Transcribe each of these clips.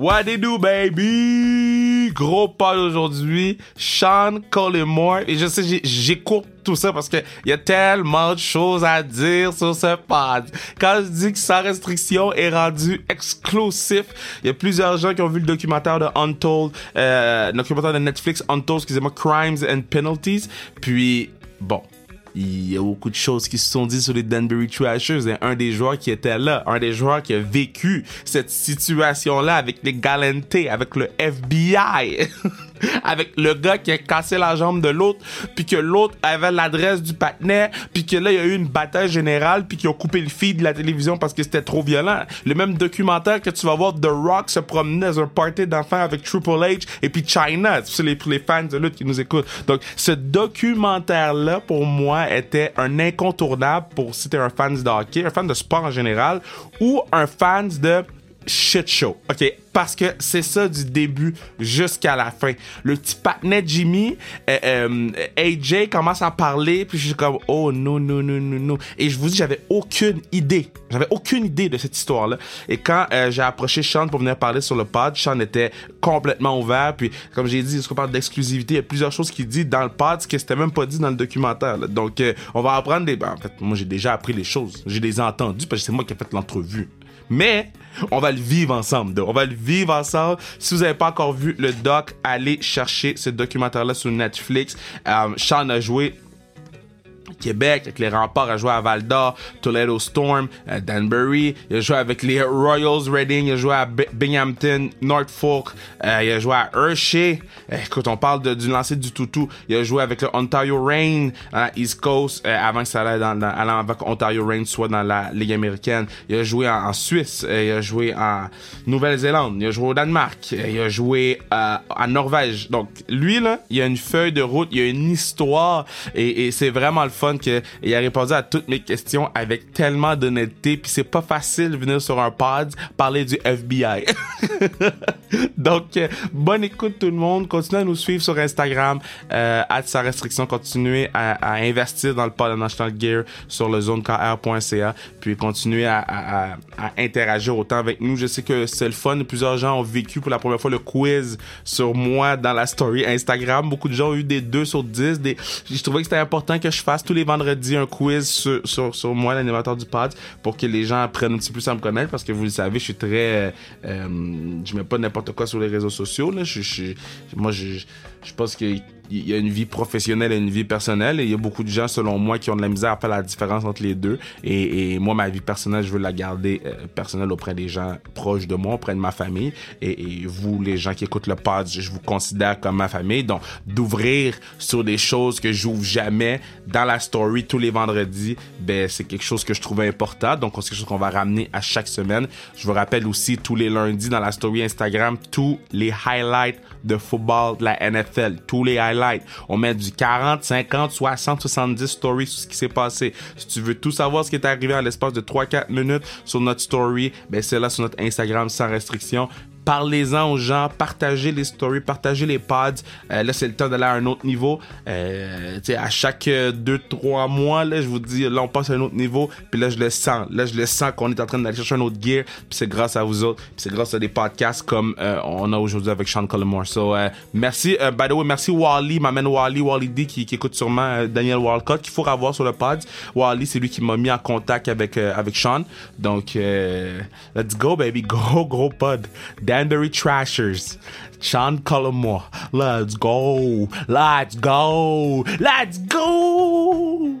What they do, baby? Gros pas aujourd'hui. Sean Collymore. Et je sais, j'écoute tout ça parce que y a tellement de choses à dire sur ce pod. Quand je dis que sa restriction est rendu exclusif, il y a plusieurs gens qui ont vu le documentaire de Untold, euh, le documentaire de Netflix Untold, excusez-moi, Crimes and Penalties. Puis, bon, il y a beaucoup de choses qui se sont dites sur les Danbury Trashers un des joueurs qui était là, un des joueurs qui a vécu cette situation-là avec les Galante, avec le FBI. avec le gars qui a cassé la jambe de l'autre, puis que l'autre avait l'adresse du patinet, puis que là, il y a eu une bataille générale, puis qu'ils ont coupé le feed de la télévision parce que c'était trop violent. Le même documentaire que tu vas voir The Rock se promener dans un party d'enfants avec Triple H et puis China. C'est les, les fans de lutte qui nous écoutent. Donc, ce documentaire-là, pour moi, était un incontournable pour si t'es un fan de hockey, un fan de sport en général, ou un fan de shit show. OK, parce que c'est ça du début jusqu'à la fin. Le petit patinet Jimmy, euh, euh, AJ commence à parler, puis je suis comme oh non non non non non. Et je vous dis j'avais aucune idée, j'avais aucune idée de cette histoire là. Et quand euh, j'ai approché Sean pour venir parler sur le pod, Sean était complètement ouvert. Puis comme j'ai dit, qu'on parle d'exclusivité, il y a plusieurs choses qu'il dit dans le pod que c'était même pas dit dans le documentaire. Donc on va apprendre des. Ben, en fait, moi j'ai déjà appris les choses, j'ai les entendu parce que c'est moi qui ai fait l'entrevue. Mais on va le vivre ensemble. On va le vivre ensemble. Si vous n'avez pas encore vu le doc, allez chercher ce documentaire-là sur Netflix. Euh, Sean a joué Québec, avec les remparts, a joué à Val d'Or, Toledo Storm, euh, Danbury, il a joué avec les Royals Reading, il a joué à Binghamton, Norfolk, euh, il a joué à Hershey. Euh, écoute, on parle du lancer du toutou. Il a joué avec le Ontario Reign à East Coast, avant que ça allait dans, dans avant Ontario Reign soit dans la Ligue américaine. Il a joué en, Suisse, il a joué en Nouvelle-Zélande, il a joué au Danemark, il a joué en Norvège. Donc, lui, là, il a une feuille de route, il a une histoire et, et c'est vraiment le fun qu'il a répondu à toutes mes questions avec tellement d'honnêteté. Puis c'est pas facile de venir sur un pod parler du FBI. Donc, euh, bonne écoute tout le monde. Continuez à nous suivre sur Instagram. Euh, à sa restriction, continuez à, investir dans le pod National Gear sur le zonekr.ca. Puis continuez à, interagir autant avec nous. Je sais que c'est le fun. Plusieurs gens ont vécu pour la première fois le quiz sur moi dans la story Instagram. Beaucoup de gens ont eu des 2 sur 10. Des... Je trouvais que c'était important que je fasse tous les vendredis un quiz sur, sur, moi, l'animateur du pod, pour que les gens apprennent un petit peu plus à me connaître, parce que vous le savez, je suis très... Euh, euh je mets pas n'importe quoi sur les réseaux sociaux. Là. Moi, je, je pense que il y a une vie professionnelle et une vie personnelle et il y a beaucoup de gens selon moi qui ont de la misère à faire la différence entre les deux et, et moi ma vie personnelle je veux la garder euh, personnelle auprès des gens proches de moi auprès de ma famille et, et, vous les gens qui écoutent le pod je vous considère comme ma famille. Donc d'ouvrir sur des choses que j'ouvre jamais dans la story tous les vendredis ben c'est quelque chose que je trouvais important. Donc c'est quelque chose qu'on va ramener à chaque semaine. Je vous rappelle aussi tous les lundis dans la story Instagram tous les highlights de football de la NFL tous les highlights on met du 40, 50, 60, 70 stories sur ce qui s'est passé. Si tu veux tout savoir ce qui est arrivé en l'espace de 3-4 minutes sur notre story, ben c'est là sur notre Instagram sans restriction parlez-en aux gens, partagez les stories, partagez les pods. Euh, là, c'est le temps d'aller à un autre niveau. Euh, à chaque 2-3 mois, là, je vous dis, là, on passe à un autre niveau. Puis là, je le sens. Là, je le sens qu'on est en train d'aller chercher un autre gear. Puis c'est grâce à vous autres. Puis c'est grâce à des podcasts comme euh, on a aujourd'hui avec Sean Cullimore. So, euh, merci. Euh, by the way, merci Wally, m'amène Wally, Wally D qui, qui écoute sûrement Daniel Walcott, qu'il faut avoir sur le pod. Wally, c'est lui qui m'a mis en contact avec, avec Sean. Donc, let's go, baby. Gros, gros pod. Danbury Trashers. Sean Cullimore. Let's go. Let's go. Let's go.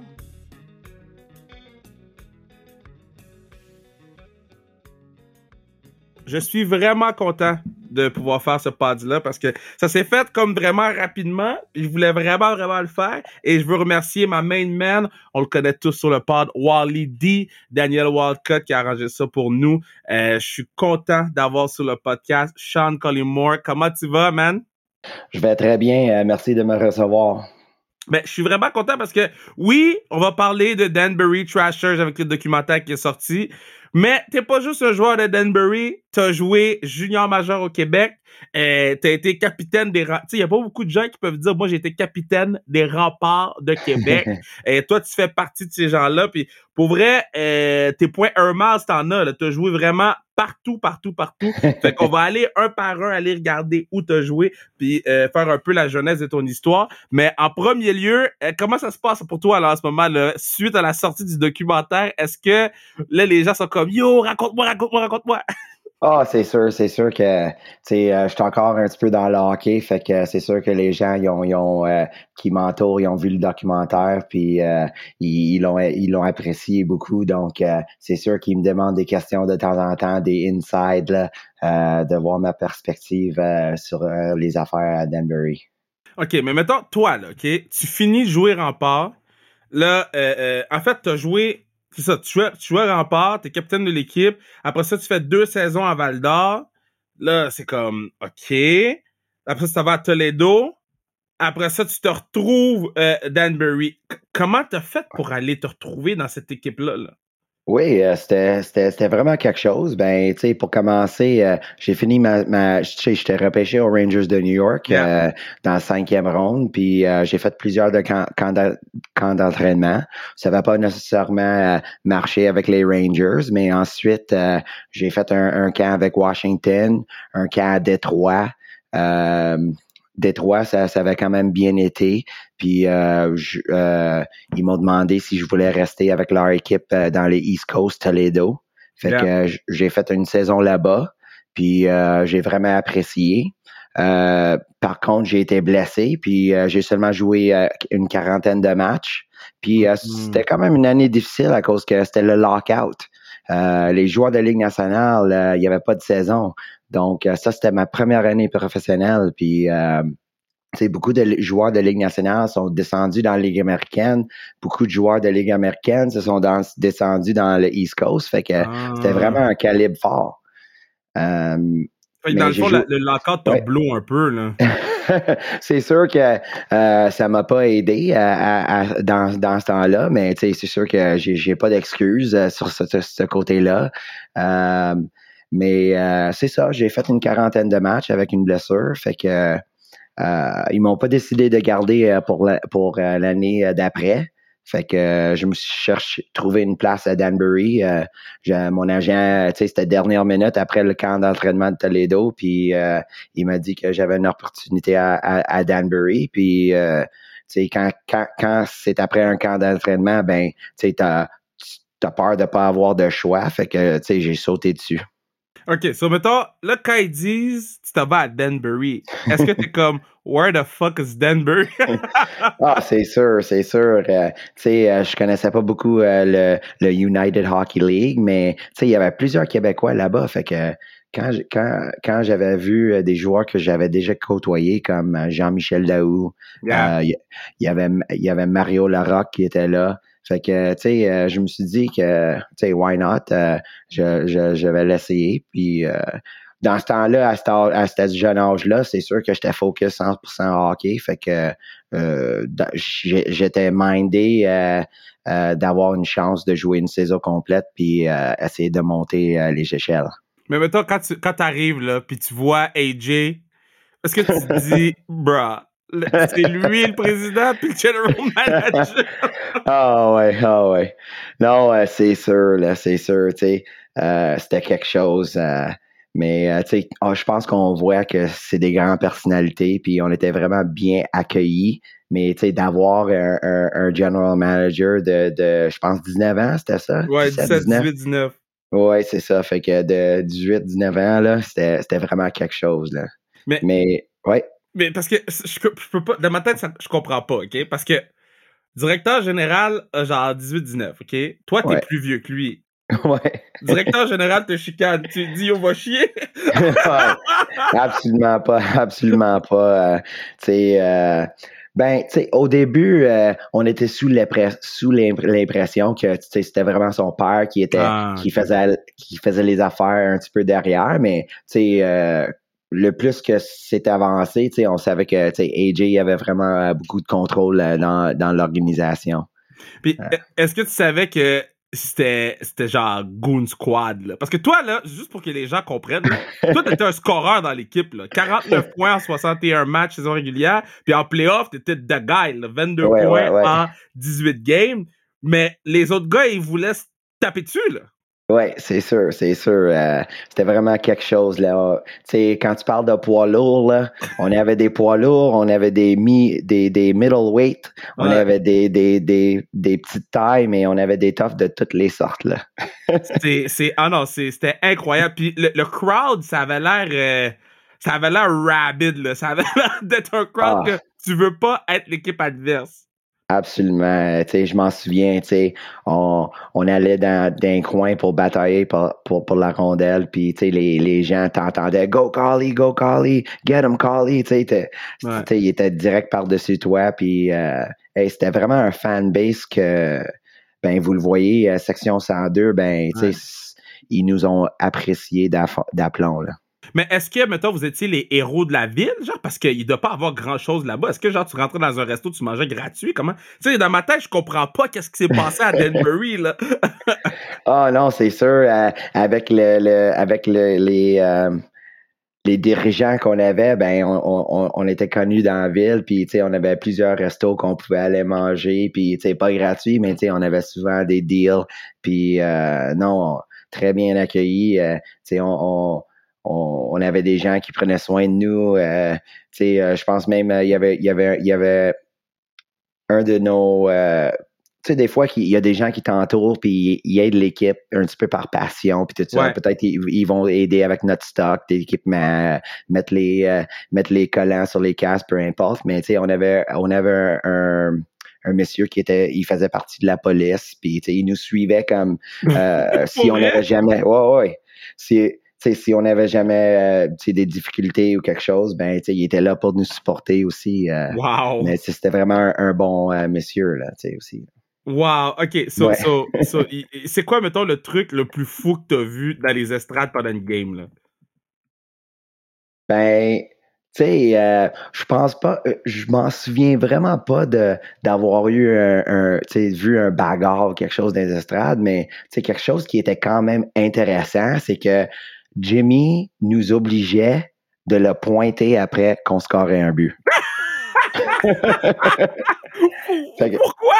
Je suis vraiment content de pouvoir faire ce pod-là parce que ça s'est fait comme vraiment rapidement. je voulais vraiment, vraiment le faire. Et je veux remercier ma main man. On le connaît tous sur le pod, Wally D, Daniel Wildcott qui a arrangé ça pour nous. Euh, je suis content d'avoir sur le podcast Sean Collymore. Comment tu vas, man? Je vais très bien. Euh, merci de me recevoir. Ben, je suis vraiment content parce que oui, on va parler de Danbury Trashers avec le documentaire qui est sorti. Mais t'es pas juste un joueur de Danbury, t'as joué junior majeur au Québec, euh, t'as été capitaine des... Tu sais, y a pas beaucoup de gens qui peuvent dire, moi, j'ai été capitaine des remparts de Québec. Et toi, tu fais partie de ces gens-là. Puis pour vrai, euh, tes points Hermas, t'en as. T'as joué vraiment partout, partout, partout. fait qu'on va aller un par un, aller regarder où t'as joué, puis euh, faire un peu la jeunesse de ton histoire. Mais en premier lieu, euh, comment ça se passe pour toi là, en ce moment, là, suite à la sortie du documentaire? Est-ce que là, les gens sont comme Yo, raconte-moi, raconte-moi, raconte-moi? Ah, c'est sûr, c'est sûr que tu sais, euh, je suis encore un petit peu dans le hockey, fait que c'est sûr que les gens ils ont, ils ont euh, qui m'entourent, ils ont vu le documentaire, puis euh, ils l'ont ils l'ont apprécié beaucoup. Donc c'est sûr qu'ils me demandent des questions de temps en temps, des insides, là, de voir ma perspective sur les affaires à Danbury. OK, mais mettons, toi, là, OK, tu finis de jouer rempart. Là, en fait, tu as joué c'est ça, tu joues, tu à Rempart, t'es capitaine de l'équipe. Après ça, tu fais deux saisons à Val d'Or. Là, c'est comme, OK. Après ça, tu vas à Toledo. Après ça, tu te retrouves euh, Danbury. comment t'as fait pour aller te retrouver dans cette équipe-là? Là? Oui, euh, c'était vraiment quelque chose. Ben, tu sais, pour commencer, euh, j'ai fini ma, ma tu sais, j'étais repêché aux Rangers de New York euh, dans la cinquième ronde, puis j'ai fait plusieurs de camps, camps d'entraînement. Ça va pas nécessairement marcher avec les Rangers, mais ensuite, j'ai fait un, un, camp avec Washington, un camp à Détroit. Détroit, ça, ça avait quand même bien été. Puis euh, euh, ils m'ont demandé si je voulais rester avec leur équipe euh, dans les East Coast Toledo. Fait que j'ai fait une saison là-bas. Puis j'ai vraiment apprécié. par contre, j'ai été blessé, puis j'ai seulement joué une quarantaine de matchs. Puis hmm. c'était quand même une année difficile à cause que c'était le lockout. les joueurs de Ligue nationale, il n'y avait pas de saison. Donc, ça, c'était ma première année professionnelle. Puis, beaucoup de joueurs de Ligue nationale sont descendus dans la Ligue américaine. Beaucoup de joueurs de Ligue américaine se sont descendus dans le East Coast. Fait que c'était ah. vraiment un calibre fort. Euh, dans le fond, le lockout t'a un peu, là. c'est sûr que euh, ça m'a pas aidé dans, dans ce temps-là, mais c'est sûr que j'ai pas d'excuses euh, sur ce, ce côté-là. Euh, mais euh, c'est ça, j'ai fait une quarantaine de matchs avec une blessure. Fait que euh, ils m'ont pas décidé de garder euh, pour pour euh, l'année d'après. Fait que je me suis cherché trouvé une place à Danbury. mon agent, tu sais, c'était dernière minute après le camp d'entraînement de Toledo, puis il m'a dit que j'avais une opportunité à, Danbury. Puis, tu sais, quand, quand, quand c'est après un camp d'entraînement, ben, tu sais, t'as as peur de pas avoir de choix. Fait que, tu sais, j'ai sauté dessus. OK, so mettons, là, quand ils disent tu t'en vas à Danbury, est-ce que t'es comme Where the fuck is Danbury? ah, c'est sûr, c'est sûr. Euh, tu sais, euh, je connaissais pas beaucoup euh, le, le, United Hockey League, mais tu sais, il y avait plusieurs Québécois là-bas. Fait que quand, quand, quand j'avais vu des joueurs que j'avais déjà côtoyés, comme Jean-Michel Daou, il y, avait, y avait Mario Larocque qui était là. Fait que, tu sais, euh, je me suis dit que, tu sais, why not? Euh, je, je, je, vais l'essayer. Puis, euh, dans ce temps-là, à, à ce jeune âge-là, c'est sûr que j'étais focus 100% hockey. Fait que j'étais mindé d'avoir une chance de jouer une saison complète puis essayer de monter les échelles. Mais maintenant, quand tu quand arrives là, puis tu vois AJ, est-ce que tu te dis, bruh, c'est lui le président puis le general manager. ah ouais, ah ouais. Non, c'est sûr, là, c'est sûr, tu sais. Euh, c'était quelque chose. Euh, mais euh, tu sais, ah, je pense qu'on voit que c'est des grandes personnalités, puis on était vraiment bien accueillis. Mais tu sais, d'avoir un, un, general manager de, de, je pense, 19 ans, c'était ça? Ouais, 17, 18, 19. Ouais, c'est ça. Fait que de 18, 19 ans, là, c'était vraiment quelque chose, là. Mais, mais ouais. Mais parce que je, peux pas. Dans ma tête, je comprends pas, OK? Parce que directeur général a genre 18-19, OK? Toi, t'es plus vieux que lui. Ouais. Directeur général te chicane. Tu dis, on va chier? absolument pas. Absolument pas. Euh, tu sais. Euh, ben, tu sais, au début, euh, on était sous l'impression que c'était vraiment son père qui était ah, qui faisait qui faisait les affaires un petit peu derrière, mais tu sais, le plus que c'est avancé, on savait que AJ avait vraiment euh, beaucoup de contrôle euh, dans, dans l'organisation. Puis, euh. est-ce que tu savais que c'était c'était genre Goon Squad. Là? Parce que toi, là, juste pour que les gens comprennent, toi, t'étais un scoreur dans l'équipe. là. 49 points en 61 matchs saison régulière. Puis en playoff, t'étais the guy. là. 22 Ouais, points ouais, ouais. en 18 games. Mais les autres gars, ils voulaient se taper dessus. Là. Oui, c'est sûr, c'est sûr. euh, c'était vraiment quelque chose là. Tu sais, quand tu parles de poids lourds, là, on avait des poids lourds, on avait des mi, des, des middleweight, on Ouais. avait des, des, des, des petites tailles, mais on avait des toughs de toutes les sortes là. C'est, c'est, ah non, c'était incroyable. Puis le, le crowd, ça avait l'air, euh, ça avait l'air rabid, là. Ça avait l'air d'être un crowd Ah. que tu veux pas être l'équipe adverse. Absolument. Tu sais, je m'en souviens, tu sais, on, on allait dans, dans un coin pour batailler pour, pour, pour la rondelle, puis tu sais, les, les gens t'entendaient Go Collie, go Collie, get him Collie, tu sais, t'es- Ouais. tu sais, il était direct par-dessus toi, puis euh, hey, c'était vraiment un fanbase que, ben, vous le voyez, euh, section 102, ben, tu sais, Ouais. ils nous ont apprécié d'aplomb, là. Mais est-ce que, mettons, vous étiez les héros de la ville, genre, parce qu'il ne doit pas avoir grand-chose là-bas? Est-ce que, genre, tu rentrais dans un resto, tu mangeais gratuit? Comment? Tu sais, dans ma tête, je comprends pas qu'est-ce qui s'est passé à Denbury, là. Ah non, c'est sûr, euh, avec le, le- avec le- les euh, les dirigeants qu'on avait, ben on, on, on était connus dans la ville, puis tu sais, on avait plusieurs restos qu'on pouvait aller manger, puis tu sais, pas gratuit, mais tu sais, on avait souvent des deals, puis euh, non, très bien accueillis, tu sais, on, on on, on avait des gens qui prenaient soin de nous. euh, tu sais, euh, je pense même euh, il y avait il y avait il y avait un de nos euh, tu sais, des fois, il y a des gens qui t'entourent puis ils aident l'équipe un petit peu par passion puis tout ça. Ouais. Peut-être ils, ils vont aider avec notre stock, d'équipement, mettre les euh, mettre les collants sur les casques, peu importe. Mais tu sais, on avait on avait un, un un monsieur qui était, il faisait partie de la police, puis tu sais, il nous suivait comme euh, si on n'avait jamais, ouais ouais, si si on n'avait jamais euh, des difficultés ou quelque chose, ben il était là pour nous supporter aussi. euh, Wow. mais c'était vraiment un, un bon euh, monsieur là, aussi. Wow. OK. So, Ouais. so, so, c'est quoi, mettons, le truc le plus fou que t'as vu dans les estrades pendant une game, là? Ben, tu sais, euh, je pense pas, je m'en souviens vraiment pas de d'avoir eu un, un, tu sais, vu un bagarre ou quelque chose dans les estrades, mais tu sais, quelque chose qui était quand même intéressant, c'est que Jimmy nous obligeait de le pointer après qu'on scorait un but. Que- Pourquoi?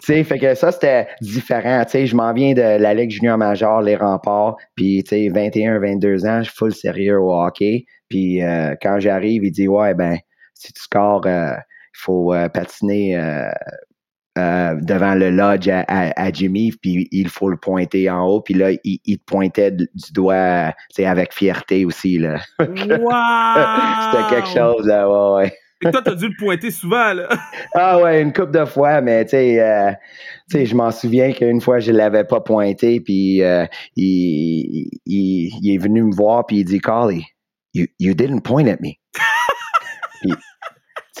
Tu sais, fait que ça, c'était différent. Tu sais, je m'en viens de la Ligue junior majeure, les remparts, puis tu sais, 21, 22 ans, je suis full sérieux au hockey. Puis euh, quand j'arrive, il dit, ouais, ben, si tu scores, euh, il faut euh, patiner euh, devant le lodge à, à- à Jimmy, puis il faut le pointer en haut. Puis là, il, il te pointait du doigt, sais, avec fierté aussi, là. Wow! C'était quelque chose, là, ouais, ouais. Et toi, t'as dû le pointer souvent, là. Ah ouais, une couple de fois, mais tu sais, euh, tu sais, je m'en souviens qu'une fois, je l'avais pas pointé, puis euh, il, il, il est venu me voir, puis il dit, Carly, you, you didn't point at me.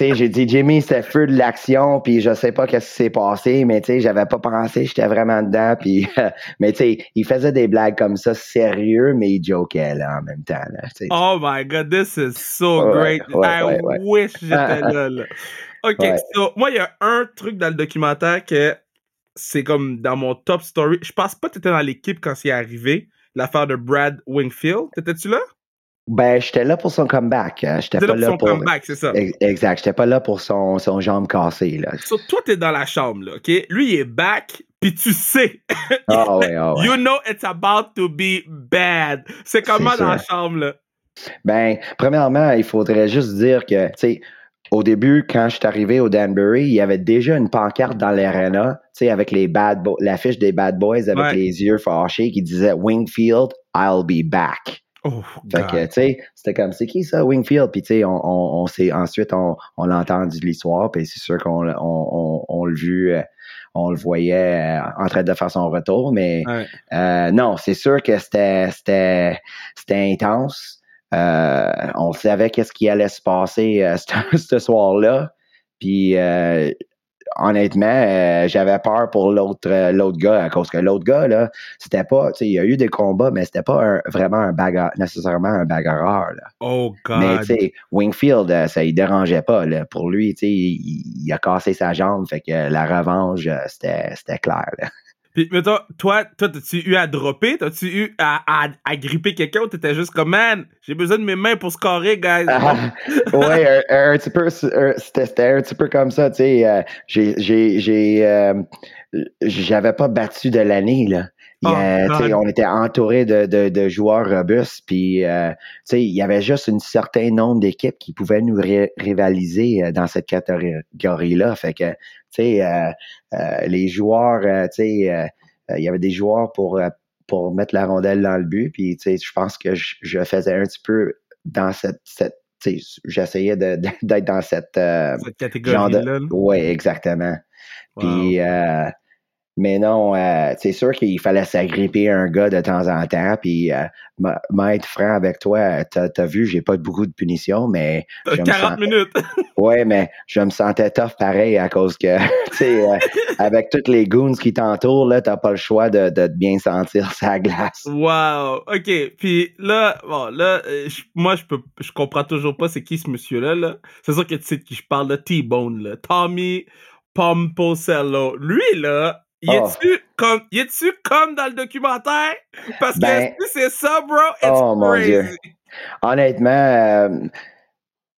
Sais, j'ai dit, Jimmy, c'était feu de l'action, puis je sais pas qu'est-ce qui s'est passé, mais tu sais, j'avais pas pensé, j'étais vraiment dedans, puis, mais tu sais, il faisait des blagues comme ça, sérieux, mais il jokait, là, en même temps, là. Oh my god, this is so Ouais, great. ouais, I ouais, wish j'étais là, là. OK, so, moi, il y a un truc dans le documentaire que c'est comme dans mon top story. Je pense pas que t'étais dans l'équipe quand c'est arrivé, l'affaire de Brad Wingfield. T'étais-tu là? Ben, j'étais là pour son comeback, euh, j'étais pas là là pour son pour... comeback, c'est ça. Ex- Exact, j'étais pas là pour son, son jambe cassée, là. So, toi, t'es dans la chambre, là, OK? Lui, il est back, puis tu sais. Ah ouais, ouais. You know it's about to be bad. C'est comment dans la chambre, là? Ben, premièrement, il faudrait juste dire que, tu sais, au début, quand je suis arrivé au Danbury, il y avait déjà une pancarte dans l'arena, tu sais, avec les bad l'affiche des bad boys avec Ouais. les yeux fâchés qui disait Wingfield, I'll be back. Oh, Fait que, tu sais, c'était comme, c'est qui ça, Wingfield? Puis, tu sais, on, on, on s'est, ensuite, on, on a entendu l'histoire, puis c'est sûr qu'on l'a- on, on, on le vu, euh, on le voyait euh, en train de faire son retour, mais Ouais. euh, non, c'est sûr que c'était, c'était, c'était intense. Euh, on savait qu'est-ce qui allait se passer euh, ce, ce soir-là. Puis, honnêtement, euh, j'avais peur pour l'autre, euh, l'autre gars, à cause que l'autre gars, là, c'était pas, tu sais, il y a eu des combats, mais c'était pas un- vraiment un bagarre, nécessairement un bagarreur, là. Oh, Mais, God. tu sais, Wingfield, euh, ça il dérangeait pas, là. Pour lui, tu sais, il, il a cassé sa jambe, fait que la revanche, c'était, c'était clair, là. Puis, mettons, toi, toi, t'as-tu eu à dropper? T'as-tu eu à, à, à gripper quelqu'un ou t'étais juste comme, man, j'ai besoin de mes mains pour scorer, guys? Ah, ouais, un, un, petit peu, c'était un petit peu comme ça, tu sais. Euh, j'ai, j'ai, j'ai, euh, j'avais pas battu de l'année, là. Oh, on était entouré de, de, de, joueurs robustes, puis euh, il y avait juste un certain nombre d'équipes qui pouvaient nous rivaliser euh, dans cette catégorie-là. Fait que, tu sais, euh, euh, les joueurs, tu sais, il y avait des joueurs pour, pour mettre la rondelle dans le but, puis tu sais, je pense que je, je, faisais un petit peu dans cette, cette j'essayais d'être dans cette, cette catégorie-là. Oui, exactement. Puis, mais non, euh, c'est sûr qu'il fallait s'agripper un gars de temps en temps. Puis, euh, m'être franc avec toi, t'as as vu, j'ai pas beaucoup de punitions, mais. 40 minutes! ouais, mais je me sentais tough pareil à cause que, tu sais, euh, avec toutes les goons qui t'entourent, là, t'as pas le choix de, de, bien sentir sa glace. Wow! OK. Puis là, bon, là, euh, moi, je peux, je comprends toujours pas c'est qui ce monsieur-là, là. C'est sûr que tu sais de qui je parle, de T-Bone, là. Tommy Pomposello. Lui, là, y ah. est-tu comme, comme dans le documentaire? Parce que ben, c'est ça, bro? It's oh, Mon Dieu. Honnêtement, euh,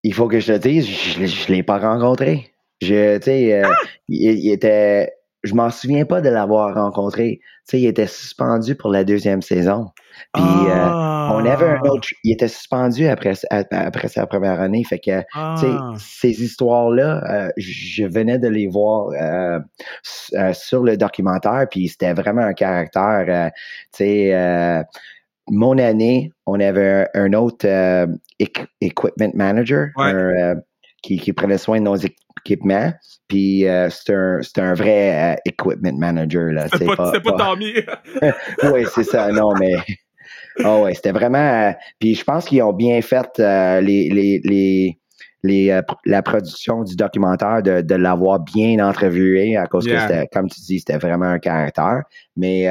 il faut que je te dise, je, ne l'ai pas rencontré. Je, tu sais, euh, ah! il, était, je m'en souviens pas de l'avoir rencontré. Tu sais, il était suspendu pour la deuxième saison. Puis euh, on avait un autre. Il était suspendu après, après sa première année. Fait que, tu sais, ah. ces histoires-là, euh, je venais de les voir euh, sur le documentaire. Puis c'était vraiment un caractère. tu sais, mon année, on avait un, autre equipment manager. qui, qui, prenait soin de nos équipements. Puis euh, c'est un, un, vrai euh, equipment manager. Là. C'est pas, pas, pas... oui, c'est ça. Non, mais. Oh, ouais, c'était vraiment. Euh, puis je pense qu'ils ont bien fait les, les, les, les la production du documentaire de, de l'avoir bien entrevué à cause que c'était, comme tu dis, c'était vraiment un caractère. Mais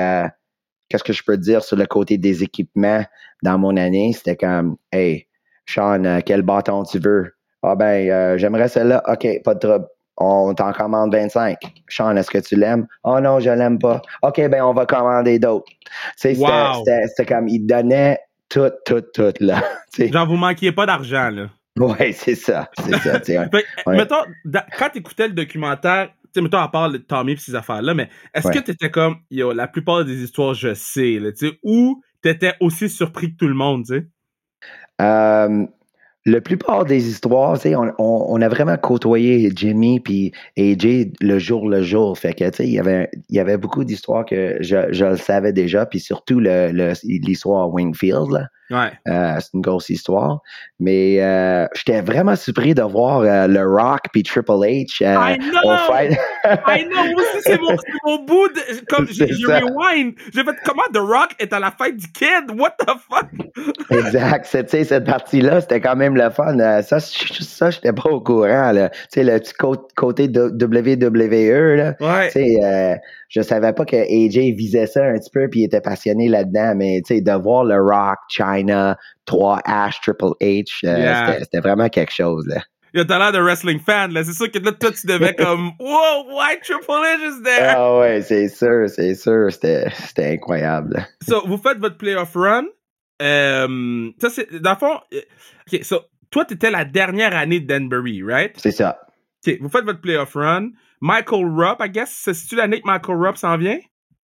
qu'est-ce que je peux te dire sur le côté des équipements dans mon année? C'était comme, hey, Sean, quel bâton tu veux? Ah ben, euh, j'aimerais celle-là. OK, pas de trouble. On t'en commande 25. Sean, est-ce que tu l'aimes? Oh non, je l'aime pas. OK, ben on va commander d'autres. C'était comme, il donnait tout, tout, tout, là. Genre, vous manquiez pas d'argent, là. Oui, c'est ça. C'est ça. Mettons, quand tu écoutais le documentaire, tu sais, mettons, à part le Tommy et ces affaires-là, mais est-ce que tu étais comme, yo, la plupart des histoires, je sais, là, tu sais, ou tu étais aussi surpris que tout le monde, tu sais? Euh, la plupart des histoires, on, on, on, a vraiment côtoyé Jimmy puis AJ le jour le jour. Fait que, il y avait, il y avait beaucoup d'histoires que je, je le savais déjà, puis surtout l'histoire le, Wingfield, là. Ouais. Euh, c'est une grosse histoire. Mais euh, j'étais vraiment surpris de voir euh, le Rock puis Triple H euh, I know! au fight. I know! Moi aussi, c'est mon, mon, bout de. Comme j'ai rewind. J'ai fait comment The Rock est à la fête du kid? What the fuck? exact. C'est, cette partie-là, c'était quand même le fun. Euh, ça, ça j'étais pas au courant. Là. sais, le petit côté WWE. Là. Ouais. sais, je savais pas que AJ visait ça un petit peu puis il était passionné là-dedans, mais tu sais, de voir le Rock, China, 3H, Triple H, euh, c'était vraiment quelque chose, là. Il t'as l'air de wrestling fan, là. C'est sûr que là, toi, tu devais comme, wow, why Triple H is there? Ah ouais, c'est sûr, c'est sûr. C'était incroyable. So, vous faites votre playoff run. Euh, ça, c'est, dans le fond, euh, OK, so, toi, t'étais la dernière année de Danbury, right? C'est ça. OK, vous faites votre playoff run. Michael Rupp, I guess, c'est-tu l'année que Michael Rupp s'en vient?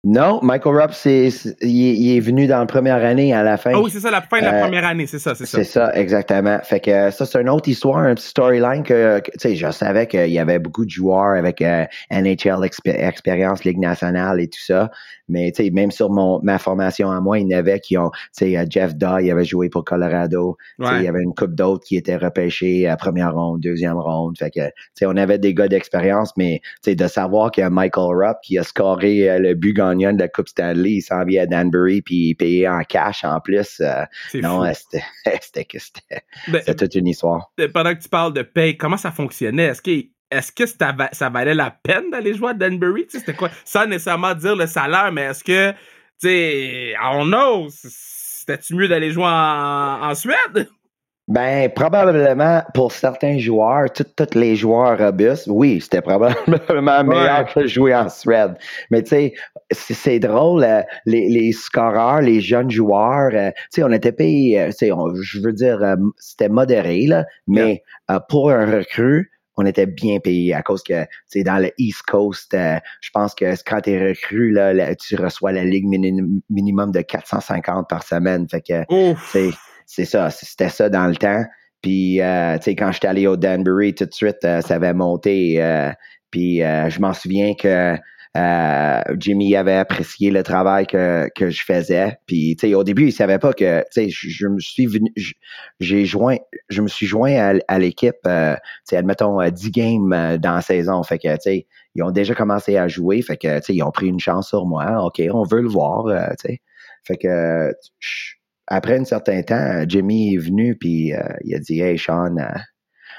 Non, Michael Rupp, c'est, il, est venu dans la première année à la fin. Ah oui, c'est ça, la fin de la euh, première année, c'est ça, c'est ça. C'est ça, exactement. Fait que ça, c'est une autre histoire, un petit storyline que, tu sais, je savais qu'il y avait beaucoup de joueurs avec euh, NHL expérience, Ligue nationale et tout ça. Mais, tu sais, même sur mon, ma formation à moi, il y en avait qui ont, tu sais, Jeff Daw, il avait joué pour Colorado. Il y avait une coupe d'autres qui étaient repêchés à première ronde, deuxième ronde. Fait que, tu sais, on avait des gars d'expérience, mais, tu sais, de savoir qu'il y a Michael Rupp qui a scoré euh, le but gagnant de la Coupe Stanley, il s'en vient à Danbury puis payé en cash en plus. Euh, non, c'était ben, c'était toute une histoire. Ben, pendant que tu parles de paye, comment ça fonctionnait? Est-ce que est-ce que ça, ça, valait la peine d'aller jouer à Danbury? C'était quoi? Sans nécessairement dire le salaire, mais est-ce que, tu sais, don't know, c'était-tu mieux d'aller jouer en, Suède? Ben, probablement pour certains joueurs, tous les joueurs robustes, oui, c'était probablement meilleur que jouer en Shred. Mais tu sais, c'est drôle, euh, les, les scoreurs, les jeunes joueurs, euh, tu sais, on était payé, euh, je veux dire, c'était modéré, là, mais pour un recrue, on était bien payé à cause que, tu sais, dans le East Coast, je pense que quand tu es recrue, là, tu reçois la ligue minimum de 450 par semaine. Fait que, c'est ça, c'était ça dans le temps. Puis, euh, tu sais, quand j'étais allé au Danbury, tout de suite, euh, ça avait monté. Euh, puis, je m'en souviens que Jimmy avait apprécié le travail que, que je faisais. Puis, tu sais, au début, il savait pas que, tu sais, je, me suis venu, j'ai joint, je me suis joint à, l'équipe, tu sais, admettons, 10 games dans la saison. Fait que, tu sais, ils ont déjà commencé à jouer. Fait que, tu sais, ils ont pris une chance sur moi. OK, on veut le voir, tu sais. Fait que, après un certain temps, Jimmy est venu puis euh, il a dit Hey Sean, euh,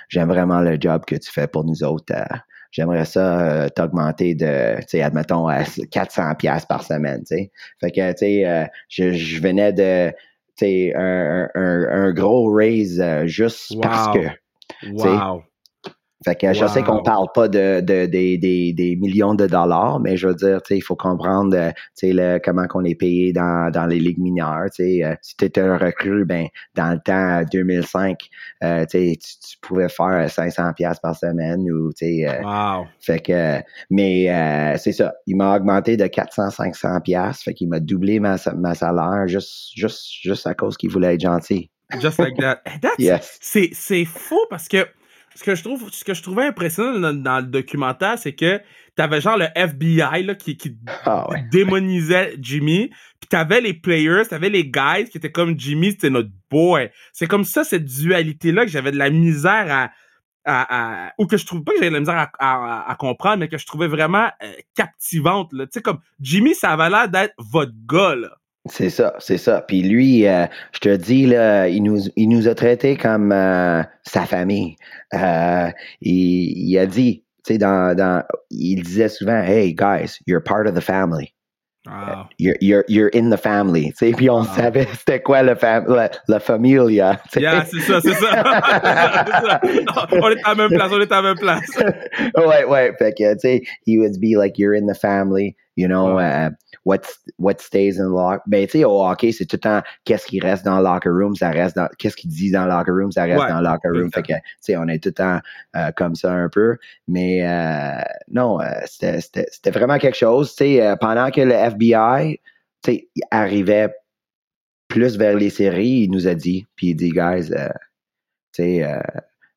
j'aime vraiment le job que tu fais pour nous autres. Euh, j'aimerais ça t'augmenter de, tu sais, admettons, à 400 pièces par semaine, tu sais. Fait que, tu sais, je, je, venais de, tu sais, un, un, un, gros raise juste parce que. Wow. Fait que je sais qu'on parle pas de, de, des millions de dollars, mais je veux dire, il faut comprendre euh, le, comment qu'on est payé dans, dans les ligues mineures. Euh, si tu étais un recrue, ben, dans le temps 2005, euh, tu, tu, pouvais faire 500 pièces par semaine. Ou, wow. Fait que, mais c'est ça, il m'a augmenté de 400-500 pièces, fait qu'il m'a doublé ma, ma salaire juste, juste, juste à cause qu'il voulait être gentil. Just like that. yes. C'est faux parce que ce que je trouve, ce que je trouvais impressionnant dans, le documentaire, c'est que t'avais genre le FBI là, qui, qui ah, démonisait Jimmy, puis t'avais les players, t'avais les guys qui étaient comme Jimmy, c'était notre boy. C'est comme ça cette dualité là que j'avais de la misère à, à, ou que je trouve pas que j'avais de la misère à, à, comprendre, mais que je trouvais vraiment euh, captivante. Tu sais, comme Jimmy, ça avait l'air d'être votre gars, là. C'est ça, c'est ça. Puis lui, euh, je te dis, là, il nous, il nous a traités comme euh, sa famille. Euh, il, il, a dit, tu sais, dans, dans, il disait souvent, Hey, guys, you're part of the family. Wow. You're, you're, you're in the family. Tu sais, puis on savait c'était quoi le fam la, la familia. Yeah, c'est ça, c'est ça. ça. on est à la même place, on est à la même place. ouais, ouais. Fait que, tu sais, he would be like, you're in the family, you know. Ouais. Uh, what, what stays in the locker. Ben, tu sais, au hockey, c'est tout le temps qu'est-ce qui reste dans le locker room, ça reste dans, qu'est-ce qu'il dit dans le locker room, ça reste dans le locker room. Fait que, tu sais, on est tout le temps euh, comme ça un peu. Mais euh, non, euh, c'était vraiment quelque chose. Tu sais, pendant que le FBI, arrivait plus vers les séries, il nous a dit, puis il dit, guys, tu sais,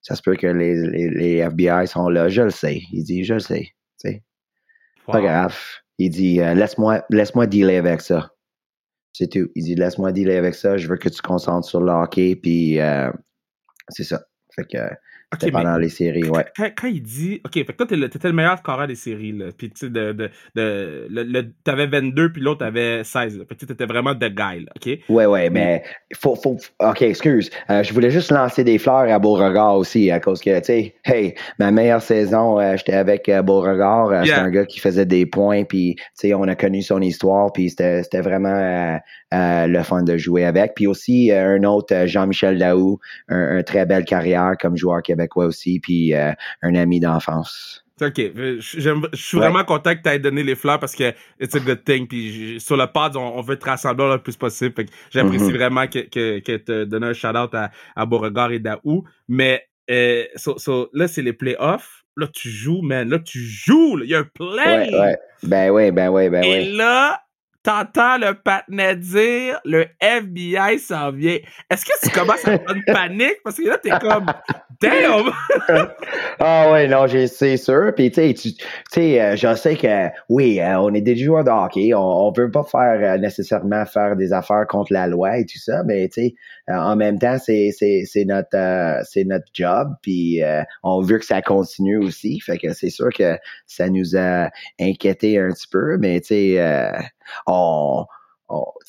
ça se peut que les, les, les, FBI sont là, je le sais. Il dit, je le sais, tu sais. Pas grave. Il dit euh, laisse-moi laisse-moi dealer avec ça. C'est tout. Il dit laisse-moi dealer avec ça. Je veux que tu te concentres sur le hockey. Puis euh, c'est ça. Fait que Okay, pendant les séries, ouais. Quand, il dit. Ok, fait que toi, t'étais le meilleur scoreur des séries, là. Puis, tu sais, de, de, de, le, t'avais 22, puis l'autre avait 16. Là. Fait que t'étais vraiment de guy, là. OK? Ouais, ouais, mais. Faut, faut, ok, excuse. Euh, je voulais juste lancer des fleurs à Beauregard aussi, à cause que, tu sais, hey, ma meilleure saison, euh, j'étais avec euh, Beauregard. C'est un gars qui faisait des points, puis, tu sais, on a connu son histoire, puis c'était vraiment le fun de jouer avec. Puis aussi, un autre, Jean-Michel Daou, un, un, très belle carrière comme joueur québécois québécois aussi, puis euh, un ami d'enfance. OK. Je suis vraiment content que tu aies donné les fleurs parce que it's a good thing. Puis sur le pod, on, veut te rassembler le plus possible. J'apprécie mm-hmm. vraiment que, que, que tu donnes un shout-out à, à, Beauregard et Daou. Mais euh, là, c'est les playoffs. Là, tu joues, man. Là, tu joues. Il y a un play. Ouais, ouais. Ben oui, ben oui, ben oui. Et là, t'entends le patinet dire le FBI s'en vient. Est-ce que tu commences à avoir une panique? Parce que là, t'es comme Damn! ah ouais, non, c'est sûr. Puis tu sais, euh, je sais que oui, euh, on est des joueurs de hockey. On, on veut pas faire euh, nécessairement faire des affaires contre la loi et tout ça, mais tu sais, en même temps, c'est notre c'est notre job. Puis on veut que ça continue aussi. Fait que c'est sûr que ça nous a inquiété un petit peu, mais tu sais, on,